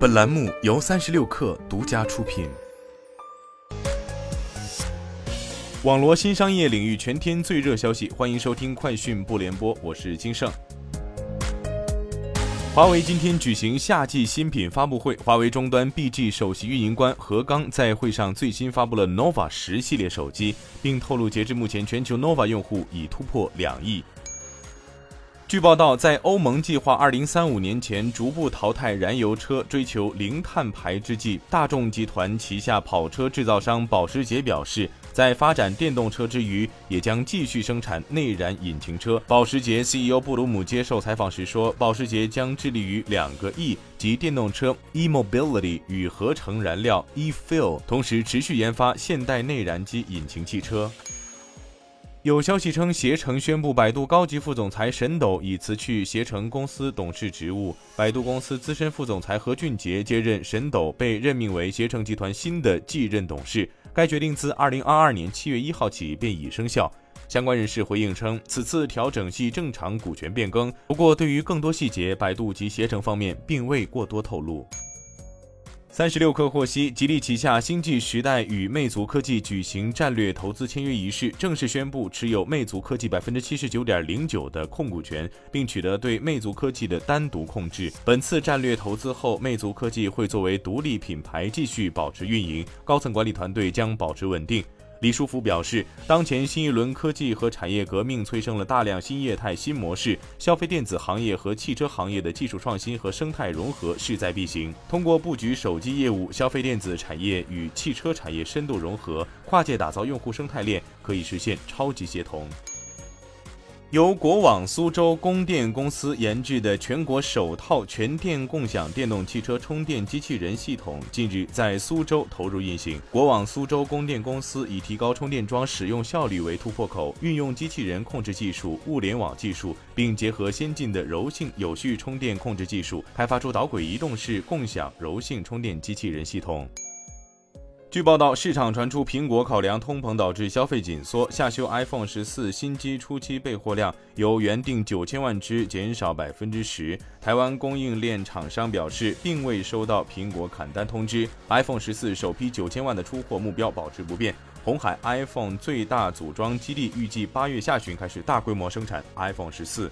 本栏目由三十六氪独家出品。网罗新商业领域全天最热消息，欢迎收听快讯不联播，我是金盛。华为今天举行夏季新品发布会，华为终端 BG 首席运营官何刚在会上最新发布了 nova 十系列手机，并透露，截至目前，全球 nova 用户已突破两亿。据报道，在欧盟计划2035年前逐步淘汰燃油车，追求零碳排之际，大众集团旗下跑车制造商保时捷表示，在发展电动车之余，也将继续生产内燃引擎车。保时捷 CEO 布鲁姆接受采访时说，保时捷将致力于两个 E 及电动车 e-mobility 与合成燃料 e-fuel，同时持续研发现代内燃机引擎汽车。有消息称，携程宣布，百度高级副总裁沈斗已辞去携程公司董事职务，百度公司资深副总裁何俊杰接任沈斗，被任命为携程集团新的继任董事。该决定自二零二二年七月一号起便已生效。相关人士回应称，此次调整系正常股权变更，不过对于更多细节，百度及携程方面并未过多透露。三十六氪获悉，吉利旗下星际时代与魅族科技举行战略投资签约仪式，正式宣布持有魅族科技百分之七十九点零九的控股权，并取得对魅族科技的单独控制。本次战略投资后，魅族科技会作为独立品牌继续保持运营，高层管理团队将保持稳定。李书福表示，当前新一轮科技和产业革命催生了大量新业态、新模式，消费电子行业和汽车行业的技术创新和生态融合势在必行。通过布局手机业务、消费电子产业与汽车产业深度融合，跨界打造用户生态链，可以实现超级协同。由国网苏州供电公司研制的全国首套全电共享电动汽车充电机器人系统近日在苏州投入运行。国网苏州供电公司以提高充电桩使用效率为突破口，运用机器人控制技术、物联网技术，并结合先进的柔性有序充电控制技术，开发出导轨移动式共享柔性充电机器人系统。据报道，市场传出苹果考量通膨导致消费紧缩，下修 iPhone 十四新机初期备货量，由原定九千万只减少百分之十。台湾供应链厂商表示，并未收到苹果砍单通知，iPhone 十四首批九千万的出货目标保持不变。红海 iPhone 最大组装基地预计八月下旬开始大规模生产 iPhone 十四。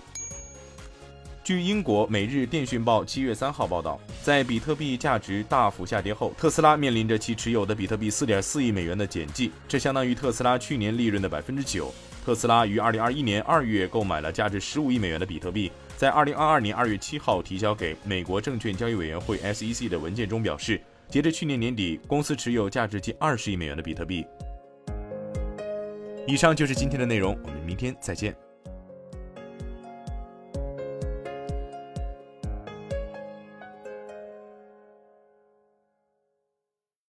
据英国《每日电讯报》七月三号报道，在比特币价值大幅下跌后，特斯拉面临着其持有的比特币四点四亿美元的减记，这相当于特斯拉去年利润的百分之九。特斯拉于二零二一年二月购买了价值十五亿美元的比特币，在二零二二年二月七号提交给美国证券交易委员会 SEC 的文件中表示，截至去年年底，公司持有价值近二十亿美元的比特币。以上就是今天的内容，我们明天再见。